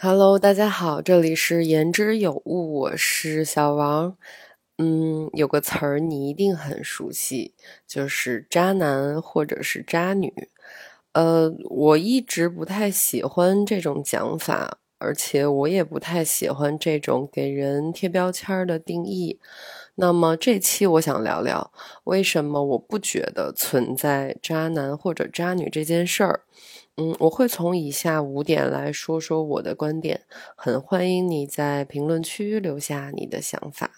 Hello，大家好，这里是言之有物，我是小王。嗯，有个词儿你一定很熟悉，就是渣男或者是渣女。呃，我一直不太喜欢这种讲法，而且我也不太喜欢这种给人贴标签的定义。那么这期我想聊聊，为什么我不觉得存在渣男或者渣女这件事儿。嗯，我会从以下五点来说说我的观点，很欢迎你在评论区留下你的想法。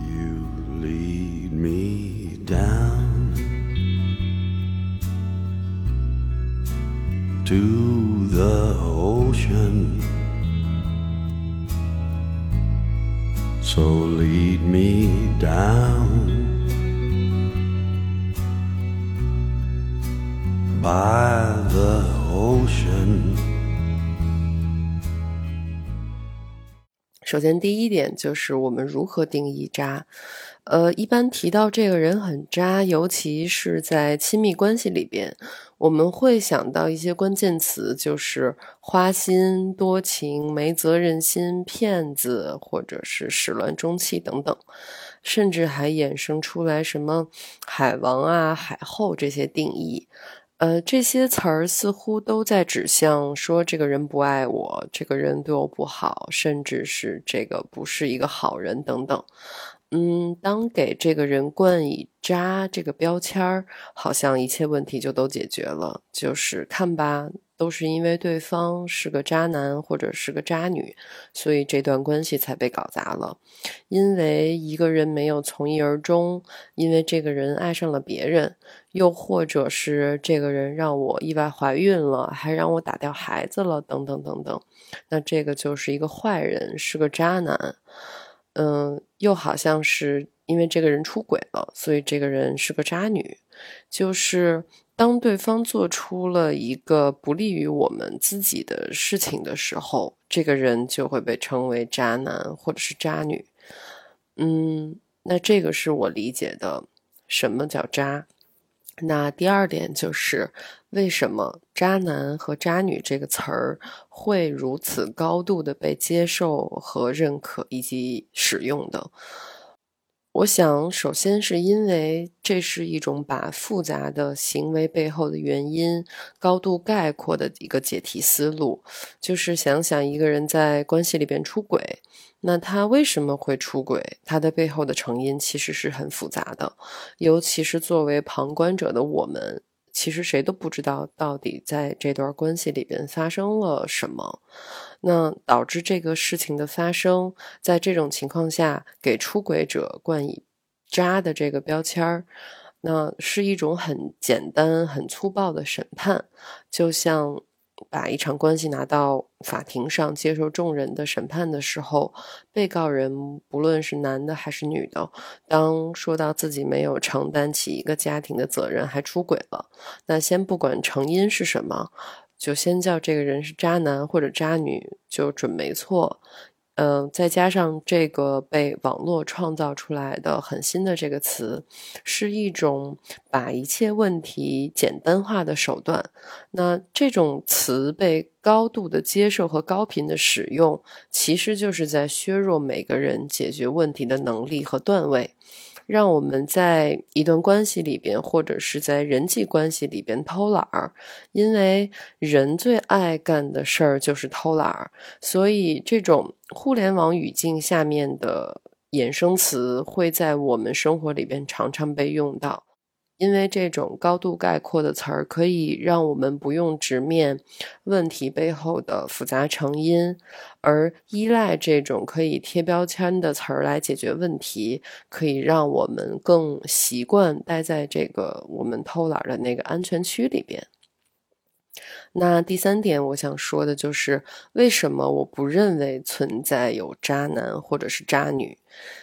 You lead me down to the ocean, so lead me down. By the ocean。首先，第一点就是我们如何定义渣。呃，一般提到这个人很渣，尤其是在亲密关系里边，我们会想到一些关键词，就是花心、多情、没责任心、骗子，或者是始乱终弃等等，甚至还衍生出来什么海王啊、海后这些定义。呃，这些词儿似乎都在指向说这个人不爱我，这个人对我不好，甚至是这个不是一个好人等等。嗯，当给这个人冠以“渣”这个标签儿，好像一切问题就都解决了。就是看吧。都是因为对方是个渣男或者是个渣女，所以这段关系才被搞砸了。因为一个人没有从一而终，因为这个人爱上了别人，又或者是这个人让我意外怀孕了，还让我打掉孩子了，等等等等。那这个就是一个坏人，是个渣男。嗯，又好像是因为这个人出轨了，所以这个人是个渣女，就是。当对方做出了一个不利于我们自己的事情的时候，这个人就会被称为渣男或者是渣女。嗯，那这个是我理解的什么叫渣。那第二点就是为什么渣男和渣女这个词儿会如此高度的被接受和认可以及使用的。我想，首先是因为这是一种把复杂的行为背后的原因高度概括的一个解题思路。就是想想一个人在关系里边出轨，那他为什么会出轨？他的背后的成因其实是很复杂的，尤其是作为旁观者的我们。其实谁都不知道到底在这段关系里边发生了什么，那导致这个事情的发生，在这种情况下给出轨者冠以“渣”的这个标签儿，那是一种很简单、很粗暴的审判，就像。把一场关系拿到法庭上接受众人的审判的时候，被告人不论是男的还是女的，当说到自己没有承担起一个家庭的责任，还出轨了，那先不管成因是什么，就先叫这个人是渣男或者渣女，就准没错。嗯，再加上这个被网络创造出来的很新的这个词，是一种把一切问题简单化的手段。那这种词被高度的接受和高频的使用，其实就是在削弱每个人解决问题的能力和段位。让我们在一段关系里边，或者是在人际关系里边偷懒儿，因为人最爱干的事儿就是偷懒儿，所以这种互联网语境下面的衍生词会在我们生活里边常常被用到。因为这种高度概括的词儿，可以让我们不用直面问题背后的复杂成因，而依赖这种可以贴标签的词儿来解决问题，可以让我们更习惯待在这个我们偷懒的那个安全区里边。那第三点，我想说的就是，为什么我不认为存在有渣男或者是渣女？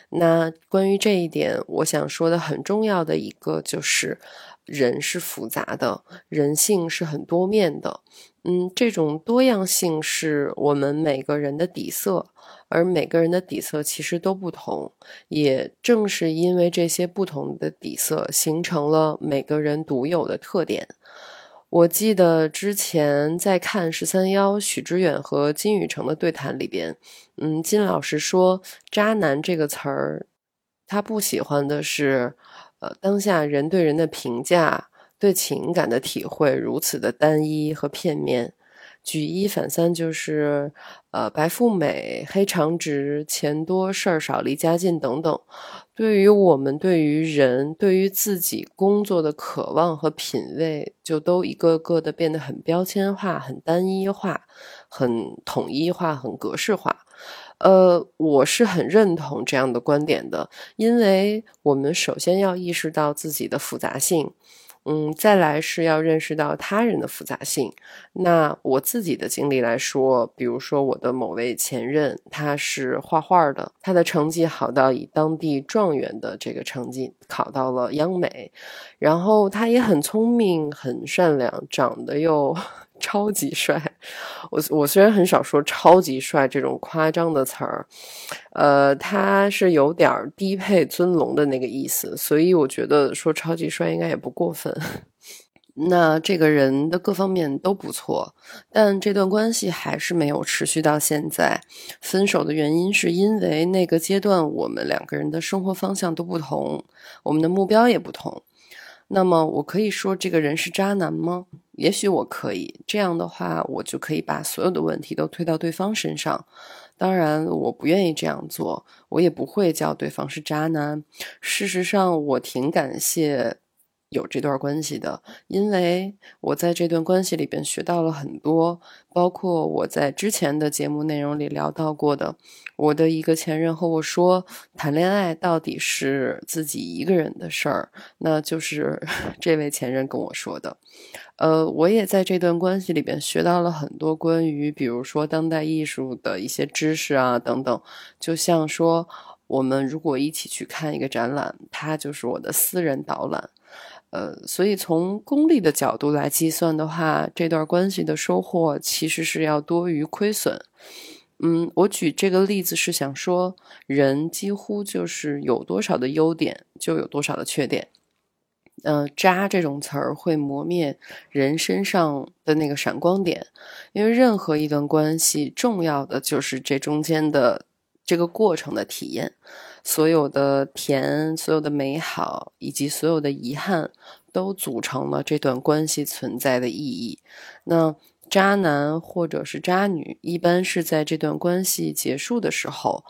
那关于这一点，我想说的很重要的一个就是，人是复杂的，人性是很多面的。嗯，这种多样性是我们每个人的底色，而每个人的底色其实都不同。也正是因为这些不同的底色，形成了每个人独有的特点。我记得之前在看十三幺许知远和金宇澄的对谈里边，嗯，金老师说“渣男”这个词儿，他不喜欢的是，呃，当下人对人的评价、对情感的体会如此的单一和片面。举一反三，就是，呃，白富美、黑长直、钱多事儿少、离家近等等，对于我们对于人、对于自己工作的渴望和品味，就都一个个的变得很标签化、很单一化、很统一化、很格式化。呃，我是很认同这样的观点的，因为我们首先要意识到自己的复杂性。嗯，再来是要认识到他人的复杂性。那我自己的经历来说，比如说我的某位前任，他是画画的，他的成绩好到以当地状元的这个成绩考到了央美，然后他也很聪明、很善良，长得又。超级帅，我我虽然很少说“超级帅”这种夸张的词儿，呃，他是有点低配尊龙的那个意思，所以我觉得说超级帅应该也不过分。那这个人的各方面都不错，但这段关系还是没有持续到现在。分手的原因是因为那个阶段我们两个人的生活方向都不同，我们的目标也不同。那么我可以说这个人是渣男吗？也许我可以，这样的话，我就可以把所有的问题都推到对方身上。当然，我不愿意这样做，我也不会叫对方是渣男。事实上，我挺感谢。有这段关系的，因为我在这段关系里边学到了很多，包括我在之前的节目内容里聊到过的。我的一个前任和我说，谈恋爱到底是自己一个人的事儿，那就是 这位前任跟我说的。呃，我也在这段关系里边学到了很多关于，比如说当代艺术的一些知识啊等等，就像说，我们如果一起去看一个展览，他就是我的私人导览。呃，所以从功利的角度来计算的话，这段关系的收获其实是要多于亏损。嗯，我举这个例子是想说，人几乎就是有多少的优点就有多少的缺点。呃，渣这种词儿会磨灭人身上的那个闪光点，因为任何一段关系重要的就是这中间的这个过程的体验。所有的甜，所有的美好，以及所有的遗憾，都组成了这段关系存在的意义。那渣男或者是渣女，一般是在这段关系结束的时候，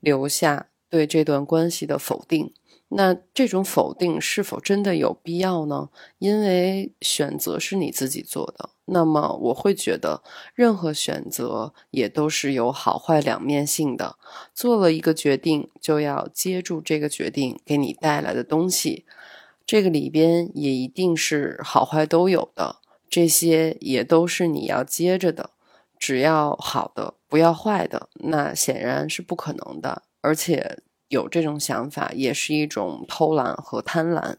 留下对这段关系的否定。那这种否定是否真的有必要呢？因为选择是你自己做的。那么我会觉得，任何选择也都是有好坏两面性的。做了一个决定，就要接住这个决定给你带来的东西。这个里边也一定是好坏都有的，这些也都是你要接着的。只要好的，不要坏的，那显然是不可能的。而且有这种想法，也是一种偷懒和贪婪。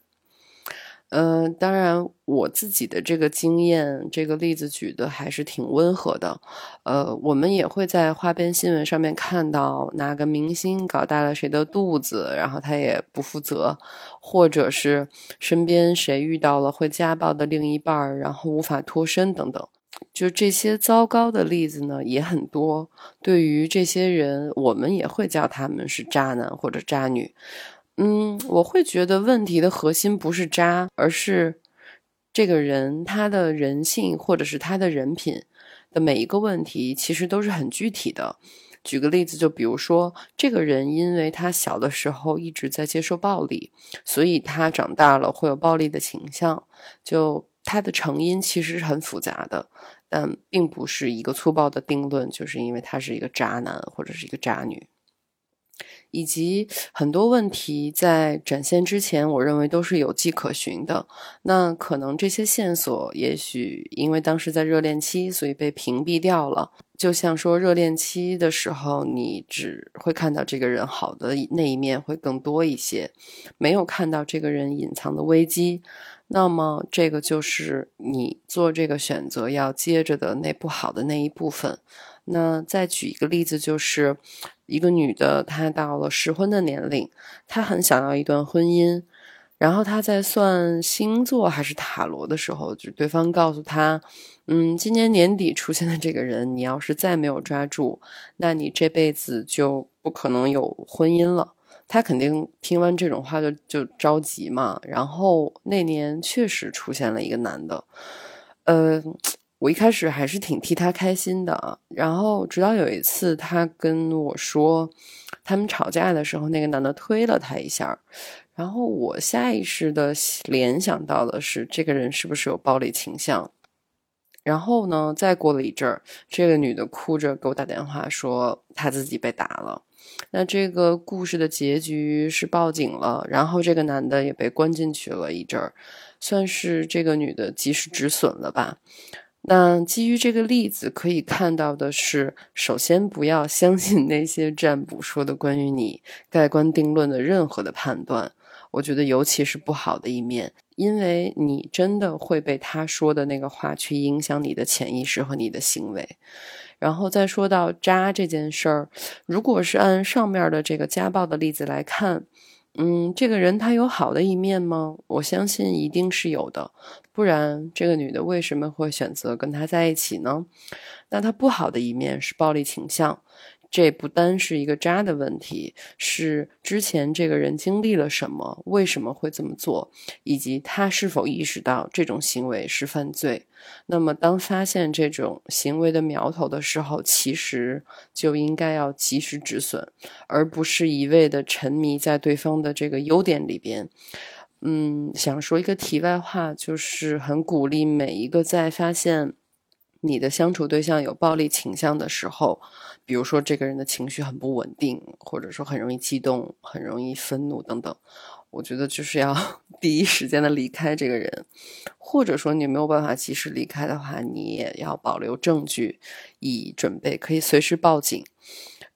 嗯，当然，我自己的这个经验，这个例子举的还是挺温和的。呃，我们也会在花边新闻上面看到哪个明星搞大了谁的肚子，然后他也不负责，或者是身边谁遇到了会家暴的另一半，然后无法脱身等等。就这些糟糕的例子呢，也很多。对于这些人，我们也会叫他们是渣男或者渣女。嗯，我会觉得问题的核心不是渣，而是这个人他的人性或者是他的人品的每一个问题，其实都是很具体的。举个例子，就比如说，这个人因为他小的时候一直在接受暴力，所以他长大了会有暴力的倾向。就它的成因其实是很复杂的，但并不是一个粗暴的定论，就是因为他是一个渣男或者是一个渣女。以及很多问题在展现之前，我认为都是有迹可循的。那可能这些线索，也许因为当时在热恋期，所以被屏蔽掉了。就像说，热恋期的时候，你只会看到这个人好的那一面会更多一些，没有看到这个人隐藏的危机。那么，这个就是你做这个选择要接着的那不好的那一部分。那再举一个例子，就是一个女的，她到了适婚的年龄，她很想要一段婚姻，然后他在算星座还是塔罗的时候，就对方告诉他，嗯，今年年底出现的这个人，你要是再没有抓住，那你这辈子就不可能有婚姻了。他肯定听完这种话就就着急嘛。然后那年确实出现了一个男的，呃，我一开始还是挺替他开心的。然后直到有一次，他跟我说，他们吵架的时候，那个男的推了他一下。然后我下意识的联想到的是，这个人是不是有暴力倾向？然后呢，再过了一阵儿，这个女的哭着给我打电话说，她自己被打了。那这个故事的结局是报警了，然后这个男的也被关进去了一阵儿，算是这个女的及时止损了吧。那基于这个例子可以看到的是，首先不要相信那些占卜说的关于你盖棺定论的任何的判断。我觉得尤其是不好的一面，因为你真的会被他说的那个话去影响你的潜意识和你的行为。然后再说到渣这件事儿，如果是按上面的这个家暴的例子来看，嗯，这个人他有好的一面吗？我相信一定是有的，不然这个女的为什么会选择跟他在一起呢？那他不好的一面是暴力倾向。这不单是一个渣的问题，是之前这个人经历了什么，为什么会这么做，以及他是否意识到这种行为是犯罪。那么，当发现这种行为的苗头的时候，其实就应该要及时止损，而不是一味的沉迷在对方的这个优点里边。嗯，想说一个题外话，就是很鼓励每一个在发现你的相处对象有暴力倾向的时候。比如说，这个人的情绪很不稳定，或者说很容易激动、很容易愤怒等等，我觉得就是要 第一时间的离开这个人，或者说你没有办法及时离开的话，你也要保留证据，以准备可以随时报警。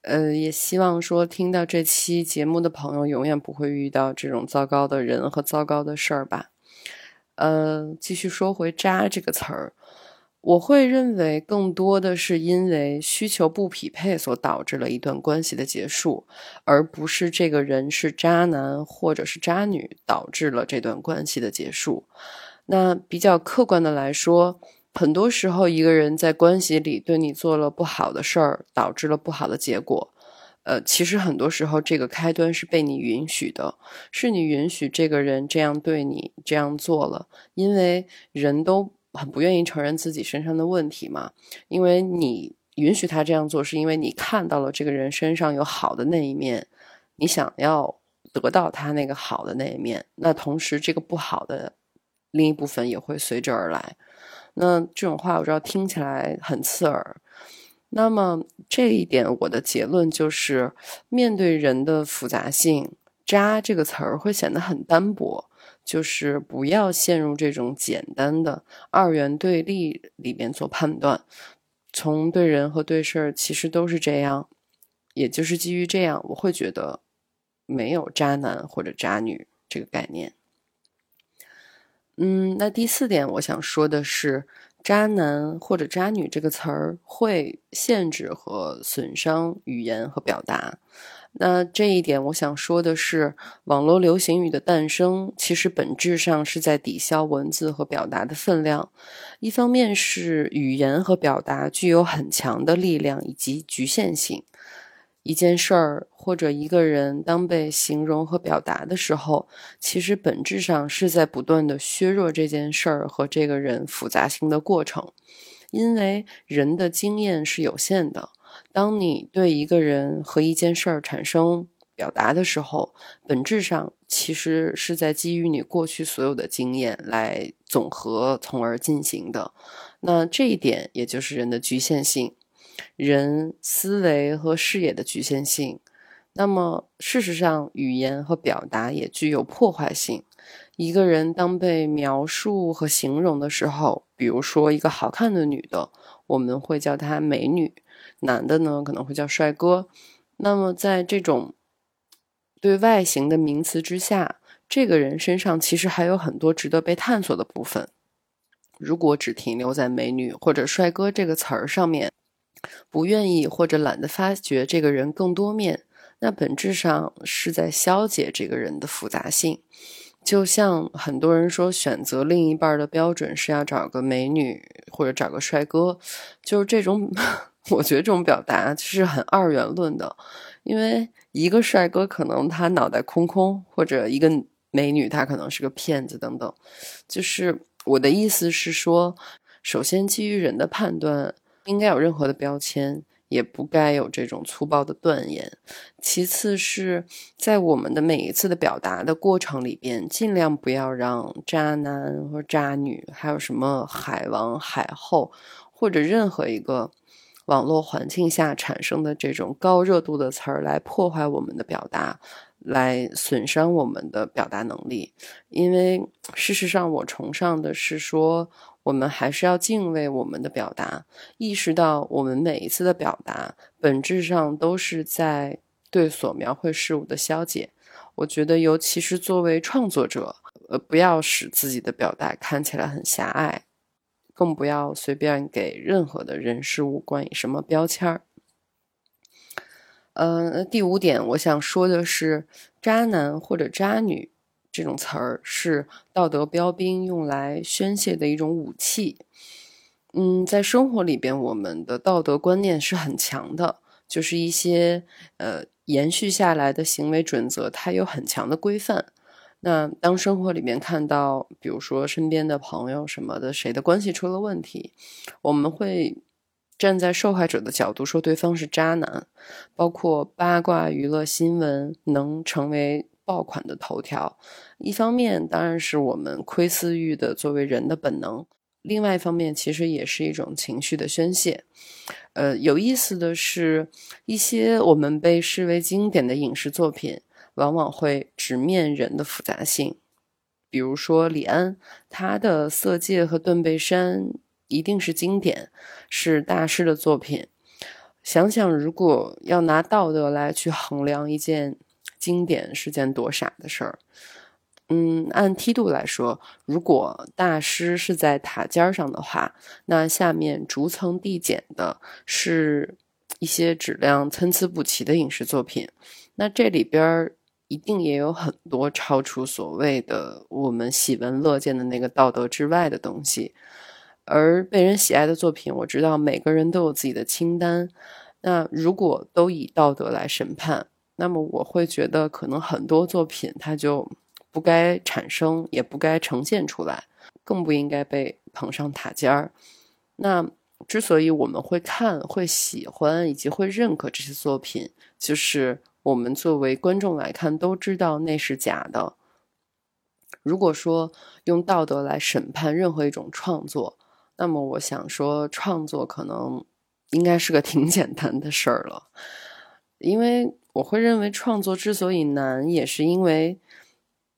呃，也希望说听到这期节目的朋友永远不会遇到这种糟糕的人和糟糕的事儿吧。呃，继续说回“渣”这个词儿。我会认为，更多的是因为需求不匹配所导致了一段关系的结束，而不是这个人是渣男或者是渣女导致了这段关系的结束。那比较客观的来说，很多时候一个人在关系里对你做了不好的事儿，导致了不好的结果。呃，其实很多时候这个开端是被你允许的，是你允许这个人这样对你这样做了，因为人都。很不愿意承认自己身上的问题嘛？因为你允许他这样做，是因为你看到了这个人身上有好的那一面，你想要得到他那个好的那一面。那同时，这个不好的另一部分也会随之而来。那这种话我知道听起来很刺耳。那么这一点，我的结论就是：面对人的复杂性，“渣”这个词儿会显得很单薄。就是不要陷入这种简单的二元对立里面做判断，从对人和对事儿其实都是这样，也就是基于这样，我会觉得没有渣男或者渣女这个概念。嗯，那第四点我想说的是，渣男或者渣女这个词儿会限制和损伤语言和表达。那这一点，我想说的是，网络流行语的诞生，其实本质上是在抵消文字和表达的分量。一方面是语言和表达具有很强的力量以及局限性，一件事儿或者一个人当被形容和表达的时候，其实本质上是在不断的削弱这件事儿和这个人复杂性的过程，因为人的经验是有限的。当你对一个人和一件事儿产生表达的时候，本质上其实是在基于你过去所有的经验来总和，从而进行的。那这一点也就是人的局限性，人思维和视野的局限性。那么事实上，语言和表达也具有破坏性。一个人当被描述和形容的时候，比如说一个好看的女的，我们会叫她美女。男的呢可能会叫帅哥，那么在这种对外形的名词之下，这个人身上其实还有很多值得被探索的部分。如果只停留在美女或者帅哥这个词儿上面，不愿意或者懒得发掘这个人更多面，那本质上是在消解这个人的复杂性。就像很多人说，选择另一半的标准是要找个美女或者找个帅哥，就是这种，我觉得这种表达是很二元论的，因为一个帅哥可能他脑袋空空，或者一个美女她可能是个骗子等等。就是我的意思是说，首先基于人的判断，应该有任何的标签。也不该有这种粗暴的断言。其次是在我们的每一次的表达的过程里边，尽量不要让渣男或渣女，还有什么海王、海后，或者任何一个网络环境下产生的这种高热度的词儿来破坏我们的表达，来损伤我们的表达能力。因为事实上，我崇尚的是说。我们还是要敬畏我们的表达，意识到我们每一次的表达本质上都是在对所描绘事物的消解。我觉得，尤其是作为创作者，呃，不要使自己的表达看起来很狭隘，更不要随便给任何的人事物冠以什么标签儿。呃，第五点，我想说的是，渣男或者渣女。这种词儿是道德标兵用来宣泄的一种武器。嗯，在生活里边，我们的道德观念是很强的，就是一些呃延续下来的行为准则，它有很强的规范。那当生活里面看到，比如说身边的朋友什么的，谁的关系出了问题，我们会站在受害者的角度说对方是渣男。包括八卦娱乐新闻能成为。爆款的头条，一方面当然是我们窥私欲的作为人的本能，另外一方面其实也是一种情绪的宣泄。呃，有意思的是，一些我们被视为经典的影视作品，往往会直面人的复杂性。比如说李安，他的《色戒》和《断背山》一定是经典，是大师的作品。想想，如果要拿道德来去衡量一件。经典是件多傻的事儿，嗯，按梯度来说，如果大师是在塔尖上的话，那下面逐层递减的是一些质量参差不齐的影视作品，那这里边一定也有很多超出所谓的我们喜闻乐见的那个道德之外的东西，而被人喜爱的作品，我知道每个人都有自己的清单，那如果都以道德来审判。那么我会觉得，可能很多作品它就不该产生，也不该呈现出来，更不应该被捧上塔尖儿。那之所以我们会看、会喜欢以及会认可这些作品，就是我们作为观众来看都知道那是假的。如果说用道德来审判任何一种创作，那么我想说，创作可能应该是个挺 简单的事儿了，因为。我会认为创作之所以难，也是因为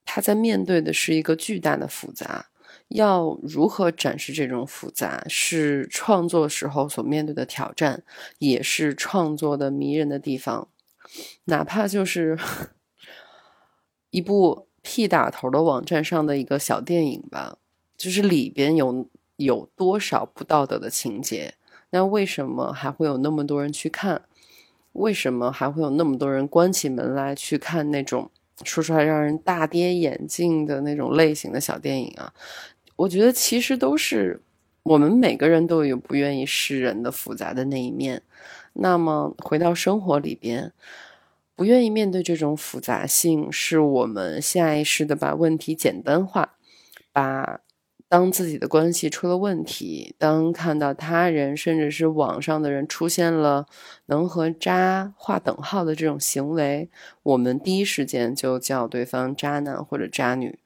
他在面对的是一个巨大的复杂。要如何展示这种复杂，是创作时候所面对的挑战，也是创作的迷人的地方。哪怕就是一部屁打头的网站上的一个小电影吧，就是里边有有多少不道德的情节，那为什么还会有那么多人去看？为什么还会有那么多人关起门来去看那种说出来让人大跌眼镜的那种类型的小电影啊？我觉得其实都是我们每个人都有不愿意示人的复杂的那一面。那么回到生活里边，不愿意面对这种复杂性，是我们下意识的把问题简单化，把。当自己的关系出了问题，当看到他人甚至是网上的人出现了能和渣划等号的这种行为，我们第一时间就叫对方渣男或者渣女。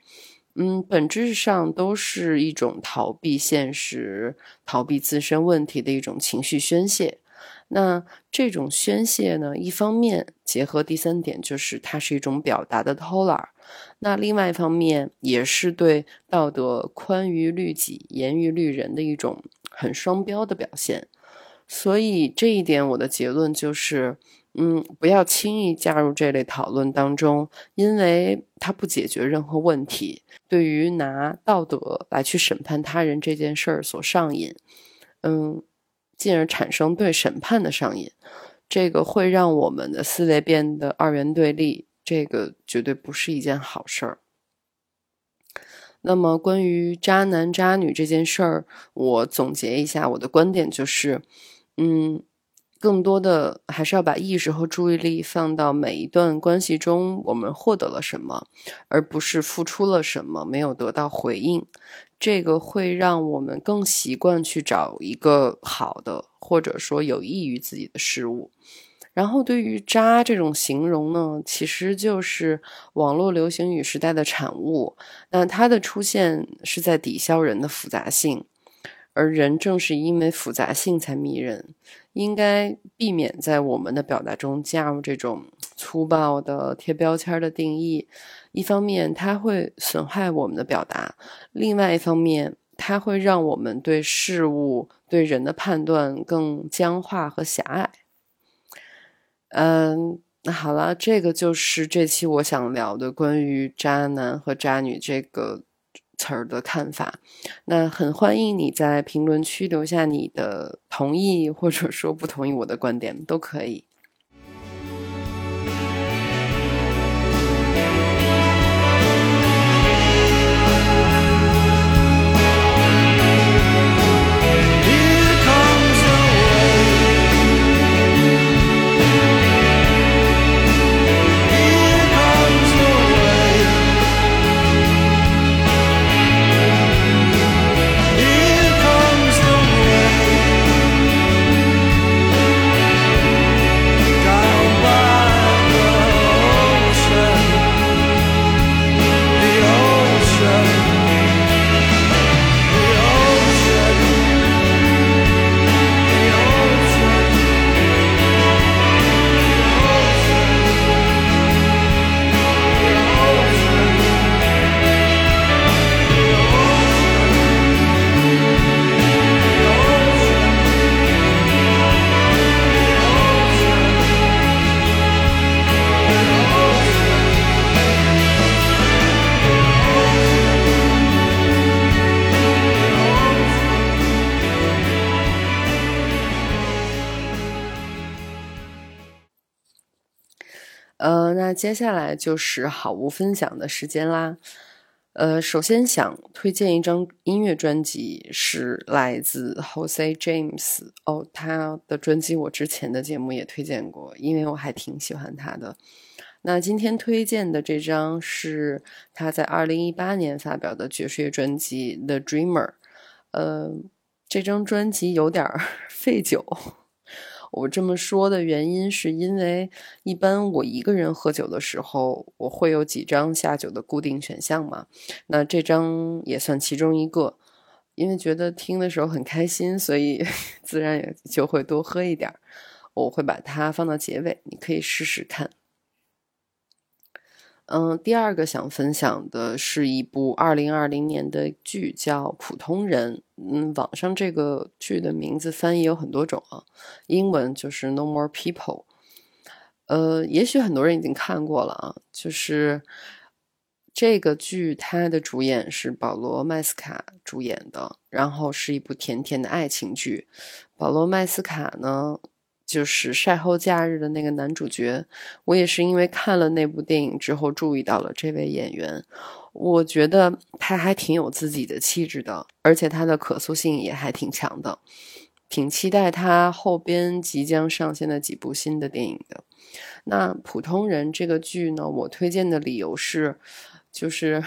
嗯，本质上都是一种逃避现实、逃避自身问题的一种情绪宣泄。那这种宣泄呢，一方面结合第三点，就是它是一种表达的偷懒那另外一方面，也是对道德宽于律己、严于律人的一种很双标的表现。所以这一点，我的结论就是，嗯，不要轻易加入这类讨论当中，因为它不解决任何问题。对于拿道德来去审判他人这件事儿所上瘾，嗯。进而产生对审判的上瘾，这个会让我们的思维变得二元对立，这个绝对不是一件好事儿。那么关于渣男渣女这件事儿，我总结一下我的观点就是，嗯。更多的还是要把意识和注意力放到每一段关系中，我们获得了什么，而不是付出了什么没有得到回应。这个会让我们更习惯去找一个好的，或者说有益于自己的事物。然后，对于“渣”这种形容呢，其实就是网络流行语时代的产物。那它的出现是在抵消人的复杂性。而人正是因为复杂性才迷人，应该避免在我们的表达中加入这种粗暴的贴标签的定义。一方面，它会损害我们的表达；另外一方面，它会让我们对事物、对人的判断更僵化和狭隘。嗯，那好了，这个就是这期我想聊的关于渣男和渣女这个。词儿的看法，那很欢迎你在评论区留下你的同意或者说不同意我的观点，都可以。接下来就是好物分享的时间啦。呃，首先想推荐一张音乐专辑，是来自 Jose James。哦，他的专辑我之前的节目也推荐过，因为我还挺喜欢他的。那今天推荐的这张是他在二零一八年发表的爵士乐专辑《The Dreamer》。呃，这张专辑有点 费酒。我这么说的原因是因为，一般我一个人喝酒的时候，我会有几张下酒的固定选项嘛。那这张也算其中一个，因为觉得听的时候很开心，所以 自然也就会多喝一点。我会把它放到结尾，你可以试试看。嗯，第二个想分享的是一部二零二零年的剧，叫《普通人》。嗯，网上这个剧的名字翻译有很多种啊，英文就是 No More People。呃，也许很多人已经看过了啊，就是这个剧，它的主演是保罗·麦斯卡主演的，然后是一部甜甜的爱情剧。保罗·麦斯卡呢？就是晒后假日的那个男主角，我也是因为看了那部电影之后注意到了这位演员。我觉得他还挺有自己的气质的，而且他的可塑性也还挺强的，挺期待他后边即将上线的几部新的电影的。那普通人这个剧呢，我推荐的理由是，就是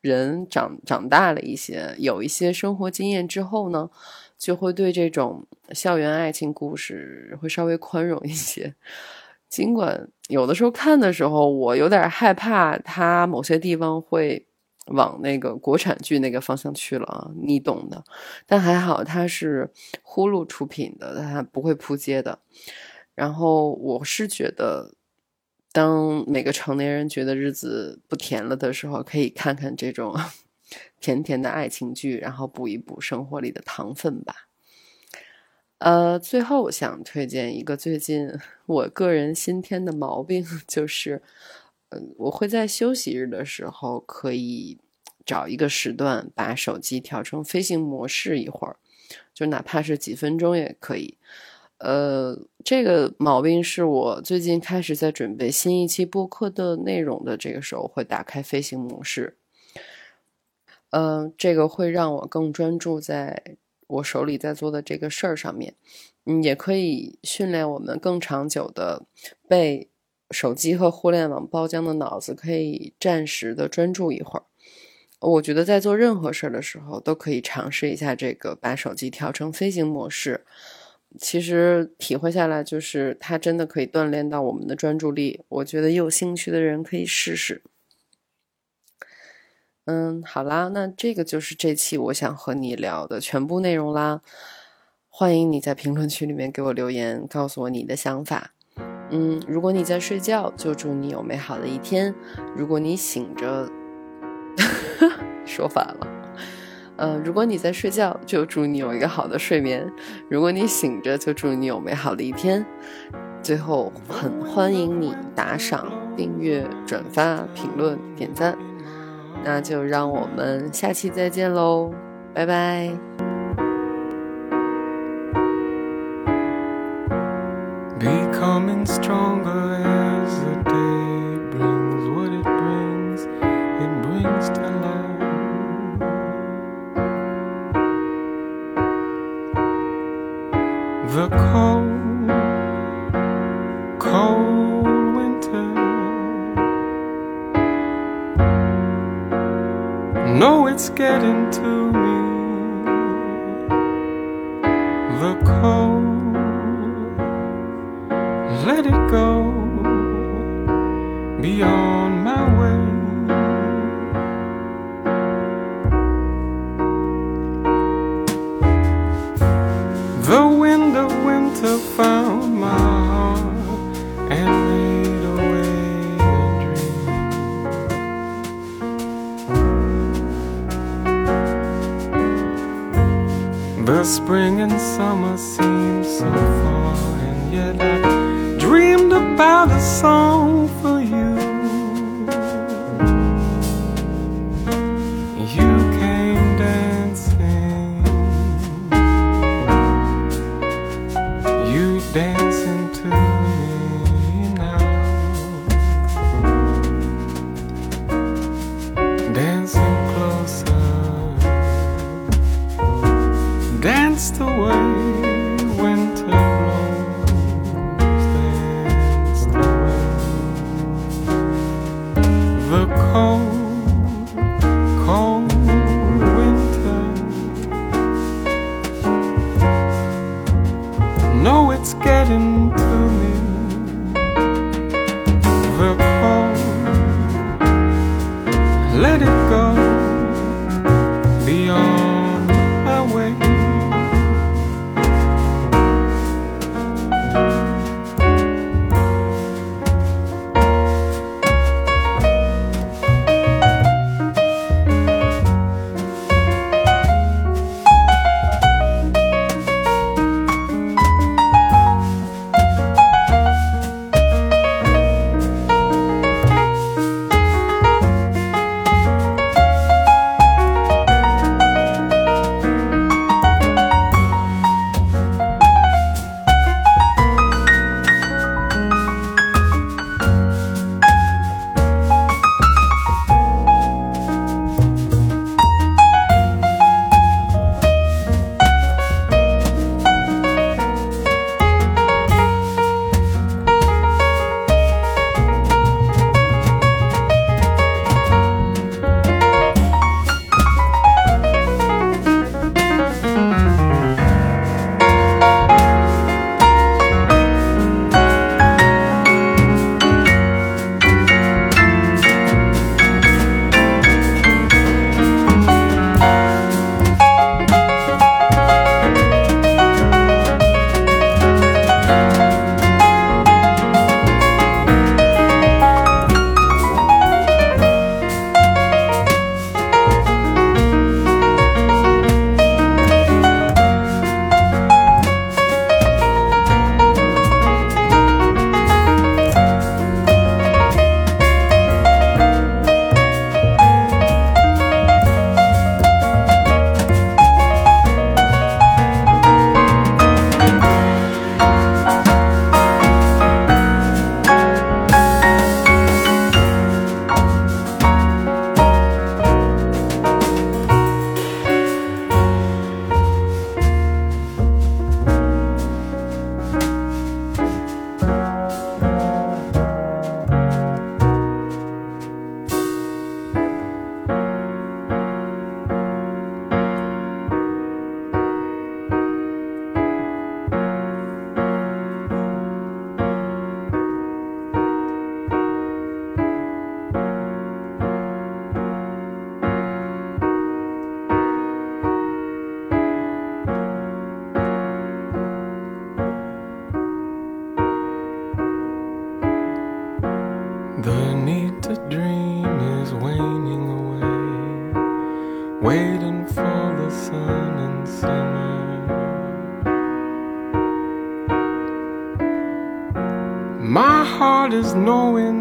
人长长大了一些，有一些生活经验之后呢。就会对这种校园爱情故事会稍微宽容一些，尽管有的时候看的时候，我有点害怕它某些地方会往那个国产剧那个方向去了啊，你懂的。但还好它是呼噜出品的，它不会扑街的。然后我是觉得，当每个成年人觉得日子不甜了的时候，可以看看这种。甜甜的爱情剧，然后补一补生活里的糖分吧。呃，最后我想推荐一个最近 我个人新添的毛病，就是，嗯，我会在休息日的时候可以找一个时段把手机调成飞行模式一会儿，就哪怕是几分钟也可以。呃，这个毛病是我最近开始在准备新一期播客的内容的这个时候会打开飞行模式。嗯，这个会让我更专注在我手里在做的这个事儿上面。嗯，也可以训练我们更长久的被手机和互联网包浆的脑子，可以暂时的专注一会儿。我觉得在做任何事儿的时候，都可以尝试一下这个，把手机调成飞行模式。其实体会下来，就是它真的可以锻炼到我们的专注力。我觉得有兴趣的人可以试试。嗯，好啦，那这个就是这期我想和你聊的全部内容啦。欢迎你在评论区里面给我留言，告诉我你的想法。嗯，如果你在睡觉，就祝你有美好的一天；如果你醒着，说反了。呃，如果你在睡觉，就祝你有一个好的睡眠；如果你醒着，就祝你有美好的一天。最后，很欢迎你打赏、订阅、转发、评论、点赞。那就让我们下期再见喽，拜拜。becoming stronger as the day brings what it brings, it brings to life. Let it go beyond my way. The wind of winter found my heart and made away a dream. The spring and summer seem so far, and yet I about a song waiting for the sun in summer. My heart is knowing